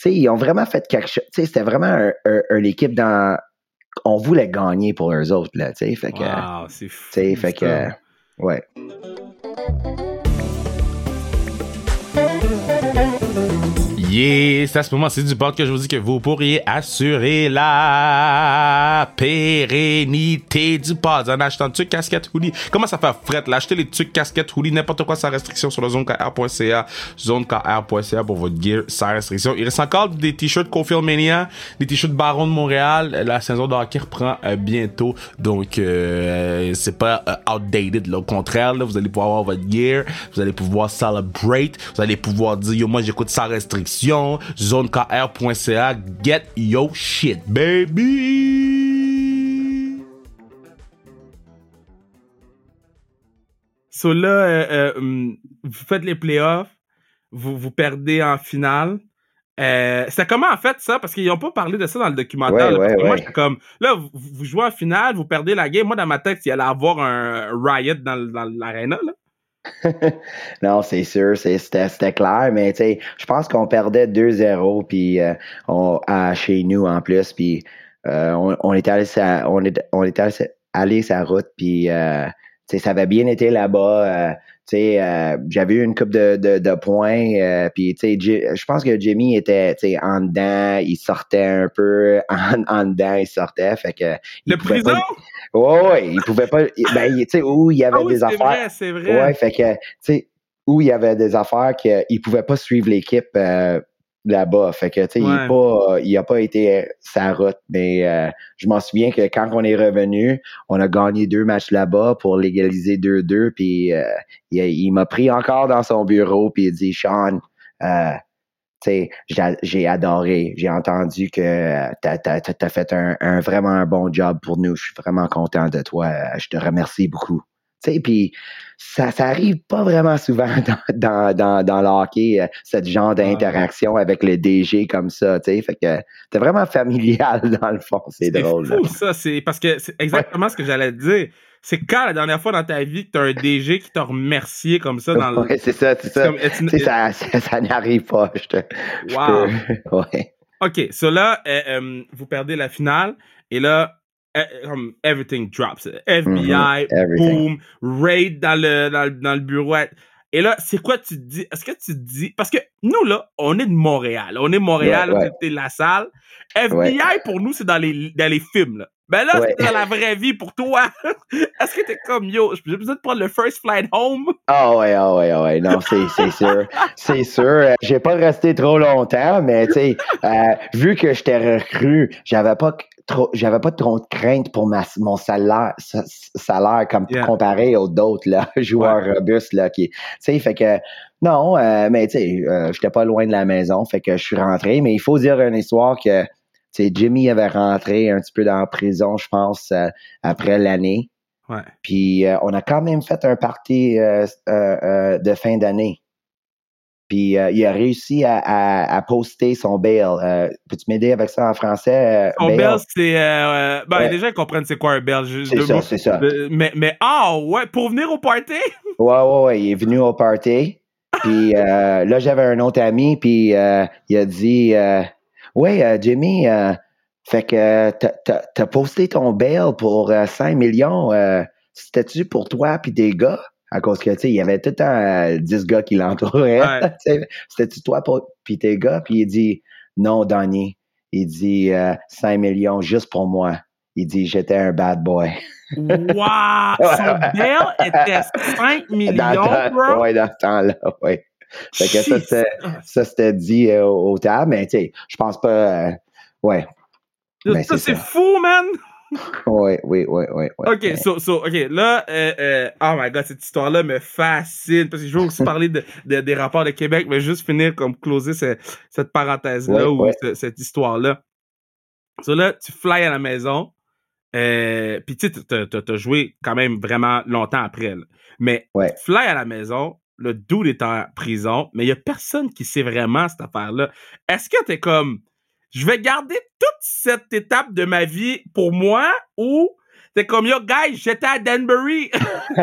ils ont vraiment fait quelque chose. C'était vraiment une équipe dans on voulait gagner pour eux autres, là, tu sais, fait que... Wow, c'est fou, fait que, ouais. Yeah, c'est à ce moment-ci du bord que je vous dis que vous pourriez assurer la pérennité du pod en achetant trucs casquette hoodie. Comment ça fait fret là? Achetez les trucs casquette hoodie, n'importe quoi sans restriction sur le zonekr.ca, zonekr.ca pour votre gear sans restriction. Il reste encore des t-shirts Cofield Mania, des t-shirts Baron de Montréal. La saison de reprend euh, bientôt, donc euh, c'est pas euh, outdated. Là. Au contraire, là, vous allez pouvoir avoir votre gear, vous allez pouvoir celebrate, vous allez pouvoir dire yo moi j'écoute sans restriction, zonekr.ca, get your shit, baby! So là, euh, euh, hum, vous faites les playoffs, vous, vous perdez en finale. Euh, c'est comment en fait ça? Parce qu'ils n'ont pas parlé de ça dans le documentaire. Ouais, là, parce ouais, que Moi, j'étais comme, là, vous, vous jouez en finale, vous perdez la game. Moi, dans ma tête, il allait avoir un riot dans, dans l'aréna. là. Non, c'est sûr, c'était clair, mais je pense qu'on perdait 2-0 puis euh, on- à, chez nous en plus, puis euh, on, on était allé sa, on est, on était allé sa- route, puis euh, ça avait bien été là-bas. j'avais eu une coupe de, de, de points, puis je pense que Jimmy était en dedans, il sortait un peu, en, en dedans, il sortait, fait que. Le prison? pas- Ouais, ouais, il pouvait pas. Ben, tu sais, où il y avait Ah oui, des c'est affaires. vrai, c'est vrai. Ouais, fait que, tu sais, où il y avait des affaires qu'il pouvait pas suivre l'équipe euh, là-bas. Fait que, tu sais, il Ouais. pas, il a pas été sa route. Mais euh, je m'en souviens que quand on est revenu, on a gagné deux matchs là-bas pour légaliser 2-2. Puis euh, il, il m'a pris encore dans son bureau, puis il dit, Sean, euh, sais, j'ai- adoré. J'ai entendu que tu as, fait un, un- vraiment un bon job pour nous. Je suis vraiment content de toi. Euh, Je te remercie beaucoup. Tu sais, puis ça, ça arrive pas vraiment souvent dans, dans, dans, dans le hockey, euh, ce genre d'interaction avec le DG comme ça, tu sais. Fait que t'es vraiment familial dans le fond, c'est drôle. là. fou, ça. C'est parce que c'est exactement ce que j'allais te dire. C'est quand la dernière fois dans ta vie que t'as un DG qui t'a remercié comme ça dans le. Ouais, c'est ça, c'est ça. comme- ça, ça, ça n'arrive pas. Je te, je Wow. peux- ouais. OK, so là, euh, euh, vous perdez la finale et là, euh, comme everything drops. FBI, Mhm, everything. boom, raid dans le, dans, le- dans le bureau. Et là, c'est quoi tu te dis? Est-ce que tu te dis... Parce que nous, là, on est de Montréal. On est de Montréal, Ouais, ouais. t'es la salle. FBI, pour nous, c'est dans les, dans les films, là. Ben là, Ouais. c'est dans la vraie vie pour toi. Est-ce que t'es comme, yo, j'ai besoin de prendre le first flight home? Ah ouais, ah ouais, ah ouais. Non, c'est, sûr. C'est sûr. Euh, J'ai pas resté trop longtemps, mais tu sais, euh, vu que j'étais recru, j'avais pas j'avais pas trop de crainte pour ma, mon salaire, sa- salaire comme Yeah. comparé aux d'autres là, joueurs robustes là, qui, tu sais, fait que non, euh, mais tu sais, euh, j'étais pas loin de la maison, fait que je suis rentré. Mais il faut dire une histoire que, sais, Jimmy avait rentré un petit peu dans la prison, je pense, euh, après l'année. Ouais. Puis euh, on a quand même fait un party euh, de fin d'année. Puis il a réussi à, à, à poster son bail. Peux-tu m'aider avec ça en français? Son bail? c'est... Ben, Ouais. déjà, ils comprennent c'est quoi un je- C'est ça, c'est ça. Mais, mais, ah, ouais, pour venir au party? Ouais, ouais, ouais. Il est venu au party. Puis là, j'avais un autre ami, puis il a dit euh, Ouais, euh, Jimmy, euh, fait que t'as- t'as posté ton bail pour euh, 5 millions. euh, C'était-tu pour toi puis tes gars? À cause que, tu sais, il y avait tout le temps euh, 10 gars qui l'entouraient. Ouais. C'était-tu toi pour- puis tes gars? Puis il dit Non, Donnie. Il dit euh, 5 millions juste pour moi. Il dit J'étais un bad boy. Wow! Son bell était 5 Dans millions, temps- bro! ouais, dans ce temps-là, ouais. Fait que ça, c'était- Ça, c'était dit euh, au table, mais tu sais, je pense pas. euh, ouais, ben, ça, c'est c'est fou, man! oui, oui, oui. oui. Ok, so, so, ok, là, euh, euh, oh my god, cette histoire-là me fascine, parce que je veux aussi parler de, de- des rapports de Québec, mais juste finir comme closer ce- cette parenthèse-là Ouais, ou ouais. ce- cette histoire-là. So là, tu fly à la maison, euh, puis tu sais, t'as- t'as t'as joué quand même vraiment longtemps après, là. mais Ouais. tu fly à la maison, le dude est en prison, mais il y a personne qui sait vraiment cette affaire-là. Est-ce que t'es comme, je vais garder toute cette étape de ma vie pour moi ou T'es comme, yo, guys, j'étais à Danbury.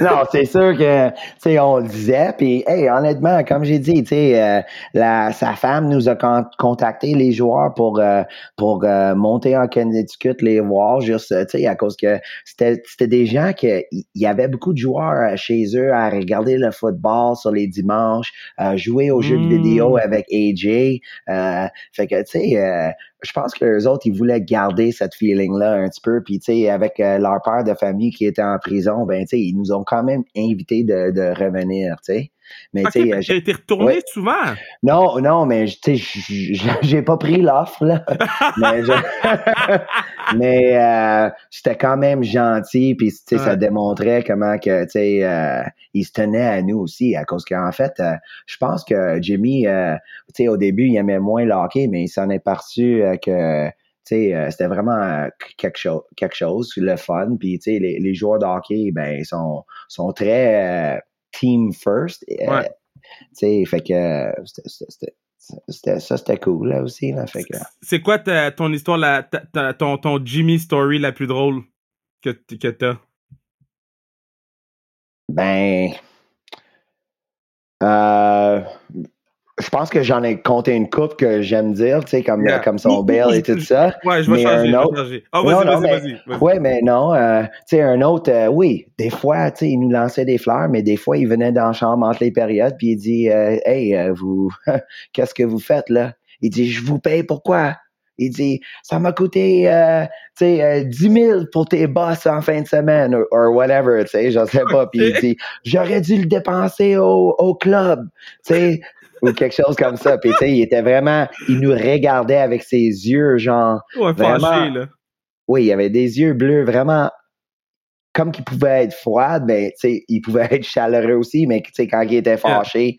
non, c'est sûr que, tu sais, on le disait, puis, hey, honnêtement, comme j'ai dit, tu sais, euh, la- sa femme nous a con- contacté les joueurs pour, euh, pour euh, monter en Connecticut, les voir, juste, tu sais, à cause que c'était c'était des gens que, il y avait beaucoup de joueurs euh, chez eux à regarder le football sur les dimanches, euh, jouer aux jeux de Mm. vidéo avec AJ, euh, fait que, tu sais, euh, je pense que les autres, ils voulaient garder cette feeling-là un petit peu. Puis, tu sais, avec euh, leur père de famille qui était en prison, ben, tu sais, ils nous ont quand même invités de, de revenir, tu sais. Mais, Ok, tu sais, euh, été retourné Ouais. souvent. non, non, mais, tu sais, j'ai pas pris l'offre, là. mais je- mais euh, c'était quand même gentil, puis, tu sais, ça démontrait comment que, tu sais, euh, il se tenait à nous aussi, à cause qu'en fait, euh, je pense que Jimmy, euh, tu sais, au début, il aimait moins le hockey, mais il s'en est perçu que, tu sais, euh, c'était vraiment quelque chose, quelque chose, le fun. Puis, tu sais, les, les joueurs de hockey, ben, ils sont, sont très euh, team first. euh, Ouais. Tu sais, fait que euh, c'était- ça, c'était cool, là, aussi, là. Fait que, C'est quoi ta- ton histoire, la, ta- ta- ton, ton Jimmy story la plus drôle que, que t'as? ben, euh, je pense que j'en ai compté une coupe que j'aime dire, tu sais, comme, Yeah. comme son Ou- bail ou- et tout ça. Ouais, je vais Mais changer, un je vais autre- changer. Ah, Non, vas-y, vas-y, mais- vas-y. Ouais, mais non, euh, tu sais, un autre, euh, oui, des fois, tu sais, il nous lançait des fleurs, mais des fois, il venait dans la chambre entre les périodes, puis il dit, euh, hey, euh, vous, qu'est-ce que vous faites là? Il dit, je vous paye pourquoi? Il dit, ça m'a coûté, euh, tu sais, euh, 10 000 pour tes boss en fin de semaine, or, or whatever, tu sais, je sais pas. Puis il dit, j'aurais dû le dépenser au, au club, tu sais, ou quelque chose comme ça. Puis tu sais, il était vraiment, il nous regardait avec ses yeux, genre, Ouais, Vraiment. fâché, là. oui, il avait des yeux bleus vraiment comme qu'il pouvait être froid, ben, tu sais, il pouvait être chaleureux aussi, mais tu sais, quand il était fâché,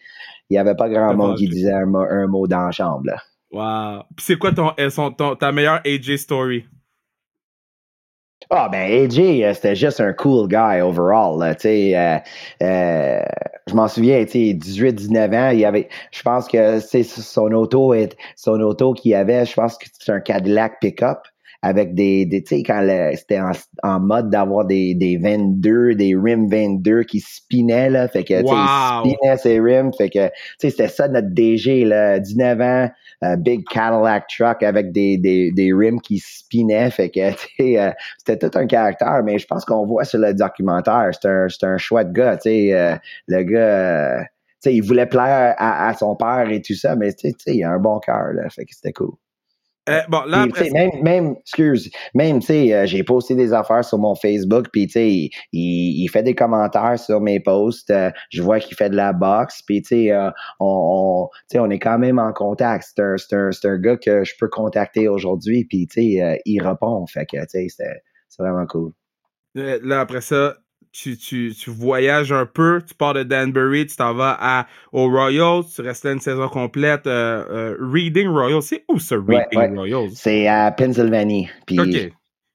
il n'y avait pas grand monde qui disait un, mot- un mot dans la chambre. Là. Wow. Puis c'est quoi ton, euh, son- ton- ta meilleure AJ story? Ah, ben, AJ, euh, c'était juste un cool guy overall. Là, tu sais, euh, euh, je m'en souviens, tu sais, 18-19 ans, il y avait, je pense que c'est son auto, est, son auto qu'il avait, je pense que c'est un Cadillac pick-up avec des, des tu sais, quand c'était en, en mode d'avoir des, des 22, des rims 22 qui spinaient, là, fait que, tu sais, spinait ses rims, fait que, tu sais, c'était ça notre DG, là, 19 ans, big Cadillac truck avec des, des, des rims qui spinaient, fait que, euh, c'était tout un caractère, mais je pense qu'on voit sur le documentaire, c'est un, un chouette gars, tu sais, euh, le gars, euh, tu sais, il voulait plaire à, à son père et tout ça, mais tu sais, il a un bon cœur, là, fait que c'était cool. Euh, bon, là, après même, même, excuse, même, tu sais, euh, j'ai posté des affaires sur mon Facebook, puis, tu sais, il, il, il fait des commentaires sur mes posts, euh, je vois qu'il fait de la boxe, puis, tu sais, euh, on, on, tu sais, on est quand même en contact. C'est un, c'est un, c'est un gars que je peux contacter aujourd'hui, puis, tu sais, euh, il répond, fait que, tu sais, c'est c'est vraiment cool. Euh, là, après ça, tu, tu, tu voyages un peu, tu pars de Danbury, tu t'en vas à, aux Royals, tu restes là une saison complète. euh, euh, Reading Royals, c'est où ce Reading Ouais, ouais. Royals? C'est à Pennsylvanie, puis, OK.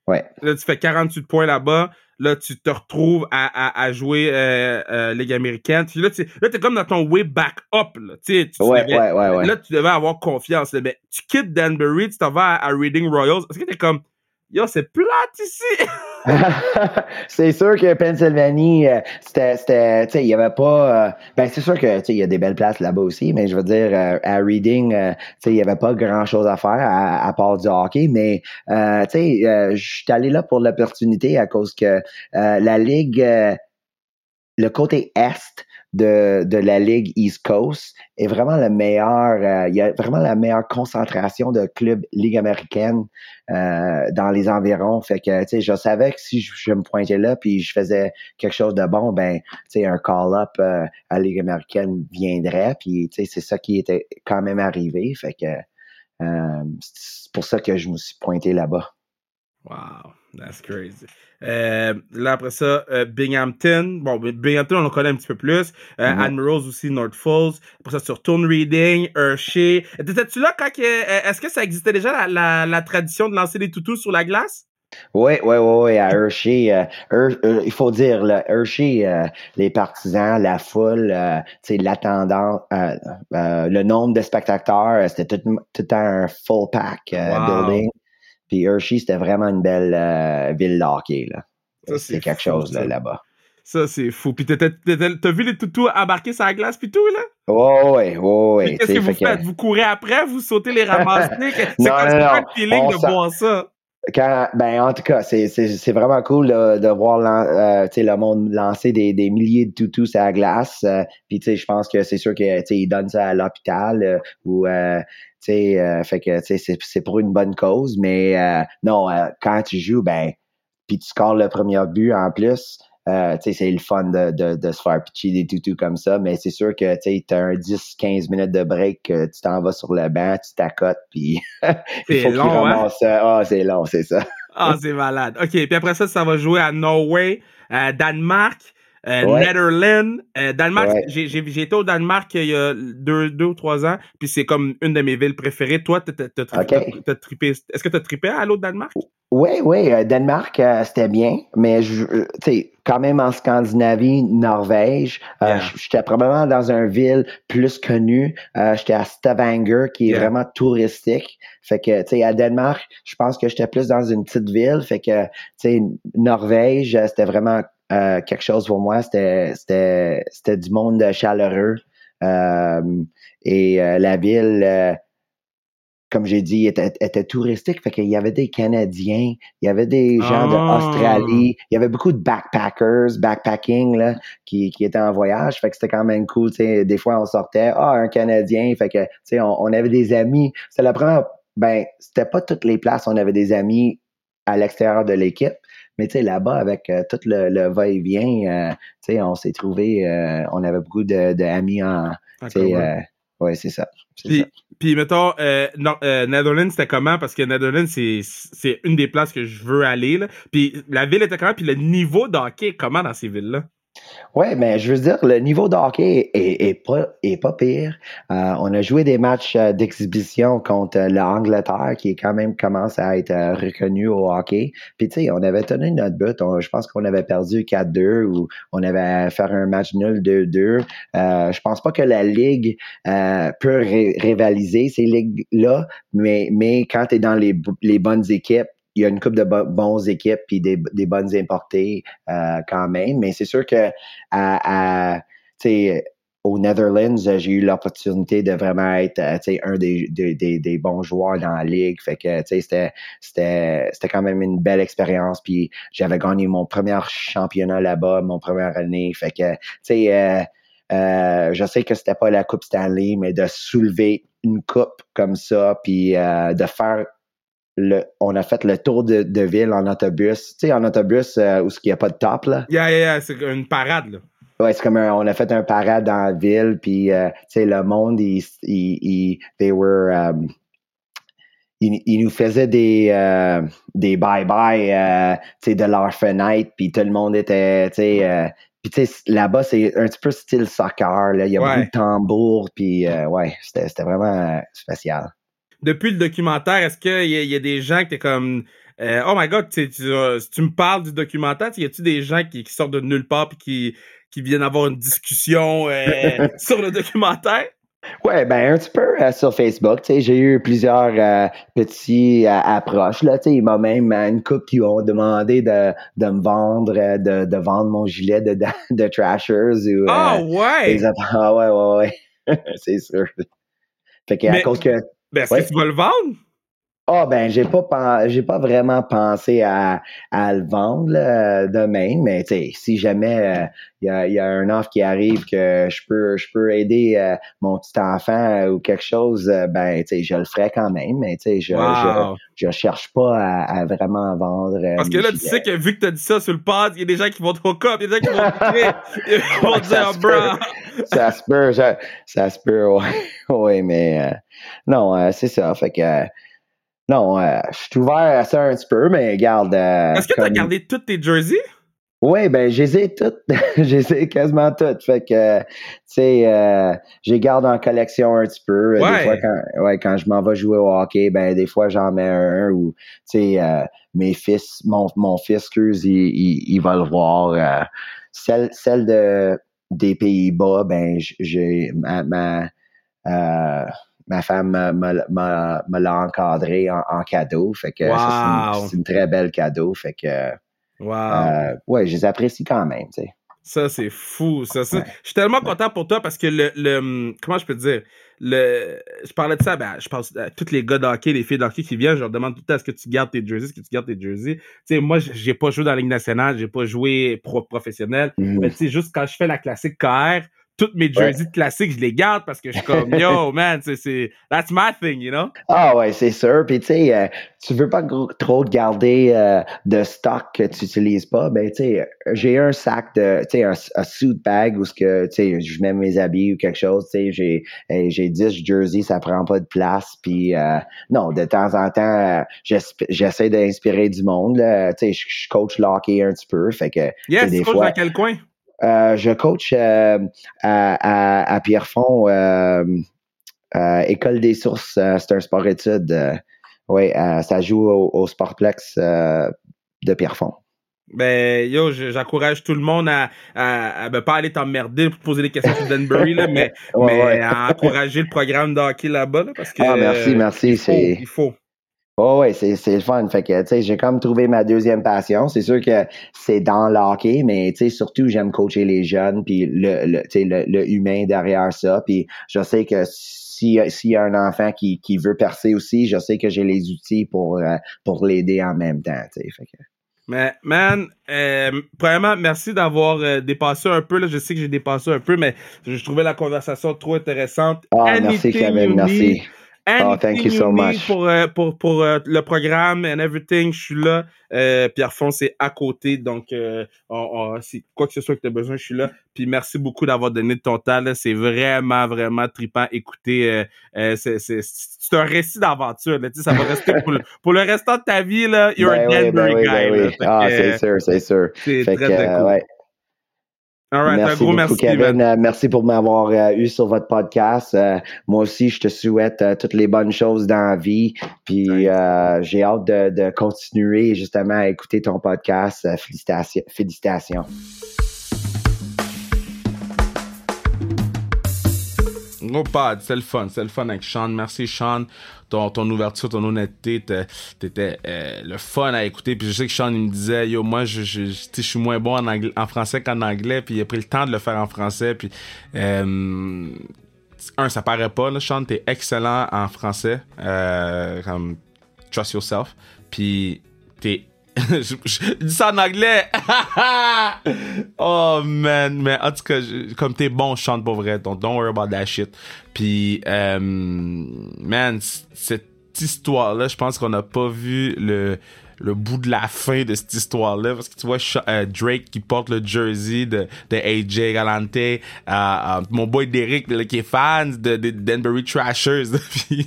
ouais. Là, tu fais 48 points là-bas. Là, tu te retrouves à, à, à jouer euh, Ligue américaine. Puis là, tu là, t'es comme dans ton way back up. Là, tu tu Ouais, devais- ouais, ouais. Là, tu devais avoir confiance. là. Mais tu quittes Danbury, tu t'en vas à, à Reading Royals. Est-ce que t'es comme, yo, c'est plate ici? c'est sûr que Pennsylvanie, euh, c'était, c'était, tu sais, il y avait pas, euh, ben c'est sûr que, tu sais, il y a des belles places là-bas aussi, mais je veux dire, euh, à Reading, tu sais, il y avait pas grand-chose à faire à, à part du hockey, mais, tu sais, je suis allé là pour l'opportunité à cause que la ligue, le côté est de, de la ligue East Coast est vraiment le meilleur, euh, il y a vraiment la meilleure concentration de clubs ligue américaine euh, dans les environs. Fait que, tu sais, je savais que si je, me pointais là puis je faisais quelque chose de bon, ben, tu sais, un call-up euh, à Ligue américaine viendrait. Puis, tu sais, c'est ça qui était quand même arrivé. Fait que, euh, c'est pour ça que je me suis pointé là-bas. Wow, that's crazy. Euh, là, après ça, euh, Binghamton. Bon, Binghamton, on le connaît un petit peu plus. Euh. Admirals aussi, North Falls. Après ça, tu retournes Reading, Hershey. Étais-tu là quand est-ce que ça existait déjà la, la, la tradition de lancer des toutous sur la glace? Oui, oui, oui, oui, à Hershey, Her- il faut dire, là, Hershey, les partisans, la foule, euh, euh, le nombre de spectateurs, c'était tout, tout un full pack Wow. building. Puis Hershey, c'était vraiment une belle euh, ville de hockey. Là. C'est quelque fou, chose ça. là-bas. Ça, c'est fou. Puis t'as vu les toutous embarquer sur la glace puis tout, là? Ouais, ouais, ouais, Puis ouais. Qu'est-ce que vous que- faites? Vous courez après? Vous sautez les ramasser? C'est Non, quoi, non, feeling On de voir ça? Quand, ben, en tout cas, c'est, vraiment cool de, de voir euh, le monde lancer des, des milliers de toutous à la glace. euh, Puis, tu sais, je pense que c'est sûr que, ils donnent ça à l'hôpital euh, ou, sais, euh, fait que, c'est, c'est pour une bonne cause. Mais euh, non, euh, quand tu joues, ben, puis tu scores le premier but en plus, euh, tu sais, c'est le fun de, de, de se faire pitcher des toutous comme ça. Mais c'est sûr que, tu t'as un 10-15 minutes de break, tu t'en vas sur le banc, tu t'accotes, puis il C'est faut long, hein? ramasse. Ah, c'est long, c'est ça. Ah, c'est malade. OK, puis après ça, ça va jouer à Norway, euh, Danemark, euh, Ouais. Netherlands. Euh, Danemark, Ouais. j'ai j'ai- été au Danemark il y a deux, deux ou trois ans, puis c'est comme une de mes villes préférées. Toi, t'as t'as- t'as tri- OK. t'as trippé. Est-ce que t'as trippé à l'autre Danemark? Oui, oui, euh, Danemark, euh, c'était bien, mais je, euh, sais, quand même en Scandinavie, Norvège, euh, Yeah. j'étais probablement dans une ville plus connue. Euh, j'étais à Stavanger, qui est Yeah. vraiment touristique. Fait que, tu sais, à Danemark, je pense que j'étais plus dans une petite ville. Fait que, tu sais, Norvège, euh, c'était vraiment euh, quelque chose pour moi. C'était, c'était, c'était du monde chaleureux. Euh, et euh, la ville, euh, comme j'ai dit, était, était touristique. Fait qu'il y avait des Canadiens, il y avait des gens Ah. d'Australie, il y avait beaucoup de backpackers, backpacking, là, qui, qui étaient en voyage. Fait que c'était quand même cool. tu sais. Des fois, on sortait, ah, un Canadien. Fait que, tu sais, on, on avait des amis. C'était la première, ben, c'était pas toutes les places, on avait des amis à l'extérieur de l'équipe. Mais tu sais, là-bas, avec euh, tout le, le va-et-vient, euh, tu sais, on s'est trouvé, euh, on avait beaucoup de, de amis en, euh, ouais, c'est ça. Puis, ça. puis mettons, euh, Nor- euh, Netherlands, c'était comment? Parce que Netherlands, c'est, c'est une des places que je veux aller. Là. Puis la ville était comment? Puis le niveau de hockey est comment dans ces villes-là? Ouais, mais je veux dire, le niveau de hockey est, est pas, pire. Euh, on a joué des matchs euh, d'exhibition contre euh, l'Angleterre, qui quand même commence à être reconnu au hockey. Puis tu sais, on avait tenu notre but. Je pense qu'on avait perdu 4-2 ou on avait fait un match nul 2-2. Euh, je pense pas que la ligue peut rivaliser ces ligues-là, mais mais quand tu es dans les bonnes équipes il y a une coupe de bo- bons équipes puis des, bonnes importées euh, quand même. Mais c'est sûr que à, à, aux Netherlands, j'ai eu l'opportunité de vraiment être euh, un des, des, bons joueurs dans la ligue. Fait que c'était, quand même une belle expérience. Puis j'avais gagné mon premier championnat là-bas, mon première année. Fait que, euh, euh, je sais que c'était pas la Coupe Stanley, mais de soulever une coupe comme ça, puis euh, de faire le, on a fait le tour de, de ville en autobus. Tu sais, en autobus euh, où il n'y a pas de top, là. Yeah, yeah, yeah, c'est une parade, là. Ouais, c'est comme un, on a fait un parade dans la ville, puis euh, tu sais, le monde, ils, ils, ils they were, um, ils, ils nous faisaient des, euh, des bye-bye, euh, tu sais, de leur fenêtre, puis tout le monde était, tu sais, euh, puis tu sais, là-bas, c'est un petit peu style soccer, là, il y a Ouais. beaucoup de tambours, puis euh, ouais, c'était vraiment euh, spécial. Depuis le documentaire, est-ce qu'il y, y a des gens qui étaient comme euh, Oh my god, tu, tu, euh, si tu me parles du documentaire, y a-tu des gens qui, qui sortent de nulle part puis qui, qui viennent avoir une discussion euh, sur le documentaire? Ouais, ben un petit peu euh, sur Facebook, tu sais, j'ai eu plusieurs euh, petits euh, approches là, tu sais, m'a même une couple qui ont demandé de, de me vendre de, de vendre mon gilet de de, de Trashers ou Ah euh, ouais! des ah ouais ouais ouais, c'est sûr. Fait que à Mais- cause que Ben, est-ce Ouais. que tu vas le vendre? Ah ben j'ai pas j'ai pas vraiment pensé à, à le vendre là, demain, mais tu si jamais euh, il y, a, y a un offre qui arrive que je peux je peux aider euh, mon petit enfant euh, ou quelque chose, euh, ben tu je le ferai quand même, mais tu je, Wow. je je cherche pas à, à vraiment vendre. euh, Parce que là, tu sais que vu que t'as dit ça sur le pod, il y a des gens qui vont te hook up, il y a des gens qui vont te ils vont Ouais, ça dire, se bro. peut. ça se peut, ça, ça se peut, ouais, ouais mais euh, non, euh, c'est ça, fait que euh, non, euh, je suis ouvert à ça un petit peu, mais regarde. euh, Est-ce que t'as comme- gardé toutes tes jerseys? Oui, ben, je les ai toutes. je les ai quasiment toutes. Fait que, euh, tu sais, euh, les garde en collection un petit peu. Ouais. Des fois, quand, ouais, quand je m'en vais jouer au hockey, ben, des fois, j'en mets un, ou, tu sais, euh, mes fils, mon, mon fils, excuse, il, il, il va le voir. euh, celle, celle de, des Pays-Bas, ben, j'ai, ma, ma, euh, ma femme me l'a encadré en, cadeau. Fait que c'est une, très belle cadeau. Fait que wow. ouais, je les apprécie quand même. Tu sais. Ça, c'est fou. Ça, Je suis tellement content pour toi parce que le, le. Comment je peux te dire? Le, je parlais de ça, ben, je pense à tous les gars d'hockey, les filles d'hockey qui viennent, je leur demande tout le temps est-ce que tu gardes tes jerseys, est-ce que tu gardes tes jerseys? Tu sais, moi, j'ai pas joué dans la Ligue nationale, j'ai pas joué pro professionnel. Mm-hmm. Mais tu sais, juste quand je fais la classique KR, toutes mes jerseys classiques, je les garde parce que je suis comme, yo, man, c'est, that's my thing, you know? Ah ouais, c'est sûr. Puis tu sais, euh, tu veux pas trop garder euh, de stock que tu n'utilises pas. Ben, tu sais, j'ai un sac de, tu sais, un, suit bag où ce que, tu sais, je mets mes habits ou quelque chose. Tu sais, j'ai, j'ai 10 jerseys, ça prend pas de place. Puis euh, non, de temps en temps, j'essaie d'inspirer du monde. Tu sais, je coach hockey un petit peu. Fait que, yes, des fois, dans quel coin? Euh, je coach euh, à, à, Pierrefonds, euh, École des sources. c'est un sport-études. oui, ça joue au, Sportplex de Pierrefonds. Ben, yo, j'encourage tout le monde à, à, ben, pas aller t'emmerder pour poser des questions sur Denbury, là, mais, mais à encourager le programme de hockey là-bas, parce que. Ah, merci, merci. il faut. Oh ouais, c'est, c'est le fun. Fait que, tu sais, j'ai comme trouvé ma deuxième passion. C'est sûr que c'est dans l'hockey, mais tu sais, surtout, j'aime coacher les jeunes, puis le, le, le, le humain derrière ça. Puis je sais que s'il y a un enfant qui, qui veut percer aussi, je sais que j'ai les outils pour, euh, pour l'aider en même temps, tu sais. Fait que... Mais, man, euh, premièrement, merci d'avoir euh, dépassé un peu. Là. Je sais que j'ai dépassé un peu, mais je trouvais la conversation trop intéressante. Ah, merci, Kevin, merci oh, thank you so much. Pour, euh, pour, pour uh, le programme and everything, je suis là. Euh, Pierre Fond, c'est à côté. Donc, euh, on, si quoi que ce soit que tu as besoin, je suis là. Puis merci beaucoup d'avoir donné de ton temps. C'est vraiment, vraiment trippant. Écoutez, euh, c'est, c'est, c'est un récit d'aventure. Ça va rester pour le, pour le restant de ta vie. Là, you're ben a Denver ben guy. Ben oui. Ah, c'est sûr, c'est sûr. C'est très, très cool. Ouais merci beaucoup, Kevin. Euh, merci pour m'avoir euh, eu sur votre podcast. Euh, moi aussi, je te souhaite toutes les bonnes choses dans la vie. Puis j'ai hâte de, de, continuer justement à écouter ton podcast. félicitations. félicitations. Oh, pas, c'est le fun, c'est le fun avec Sean. Merci, Sean. Ton, ton ouverture, ton honnêteté, t'étais euh, le fun à écouter. Puis je sais que Sean, il me disait, yo, moi, je, je, suis moins bon en français qu'en anglais. Puis il a pris le temps de le faire en français. Puis, euh, un, ça paraît pas, là, Sean, t'es excellent en français. Euh, comme, trust yourself. Puis, t'es je, dis ça en anglais. oh man, mais en tout cas, comme t'es bon, chante pour vrai. Donc, don't worry about that shit. Puis, euh, man, cette histoire-là, je pense qu'on n'a pas vu le le bout de la fin de cette histoire-là. Parce que tu vois euh, Drake qui porte le jersey de, de AJ Galante, euh, euh, mon boy Derek qui est fan de, de Denbury Trashers. Je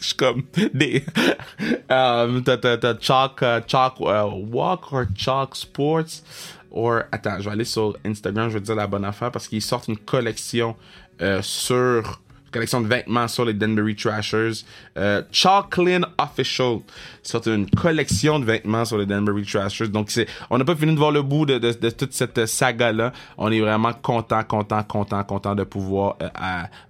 suis comme des. t'as, Chalk, Chalk Walk or Chalk Sports. Or, attends, je vais aller sur Instagram, je vais dire la bonne affaire parce qu'ils sortent une collection sur collection de vêtements sur les Denbury Trashers. Euh, Chalklin Official. C'est une collection de vêtements sur les Denbury Trashers. Donc, c'est, on n'a pas fini de voir le bout de, toute cette saga-là. On est vraiment content, content, content, content de pouvoir, euh,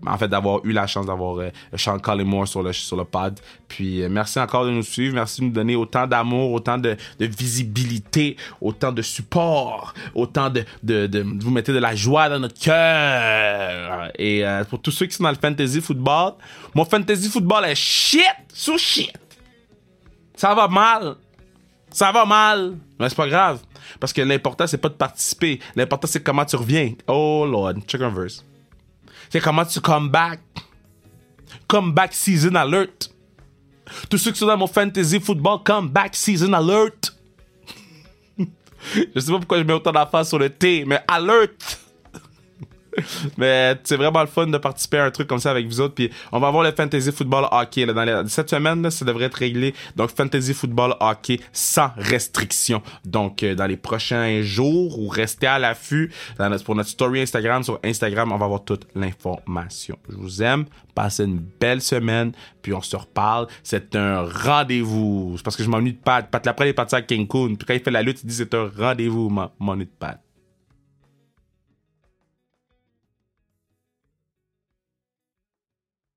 en fait, d'avoir eu la chance d'avoir euh, Sean Collymore sur le, sur le pod. Puis, euh, merci encore de nous suivre. Merci de nous donner autant d'amour, autant de, visibilité, autant de support, autant de, de, vous mettez de la joie dans notre cœur. Et euh, pour tous ceux qui sont dans le fantasy football. Mon fantasy football est shit sous shit. Ça va mal. Ça va mal. Mais c'est pas grave. Parce que l'important, c'est pas de participer. L'important, c'est comment tu reviens. Oh Lord, check un verse. C'est comment tu come back. Come back season alert. Tous ceux qui sont dans mon fantasy football, come back season alert. je sais pas pourquoi je mets autant d'affaires sur le T, mais alert. Mais c'est vraiment le fun de participer à un truc comme ça avec vous autres. Puis on va avoir le Fantasy Football Hockey. Là, dans cette semaine, là, ça devrait être réglé. Donc Fantasy Football Hockey sans restriction. Donc euh, dans les prochains jours, ou restez à l'affût pour notre story Instagram. Sur Instagram, on va avoir toute l'information. Je vous aime. Passez une belle semaine. Puis on se reparle. C'est un rendez-vous. C'est parce que je m'ennuie de Pat. Pat Laprelle est parti à Cancun. Puis quand il fait la lutte, il dit c'est un rendez-vous, m'ennuie de Pat.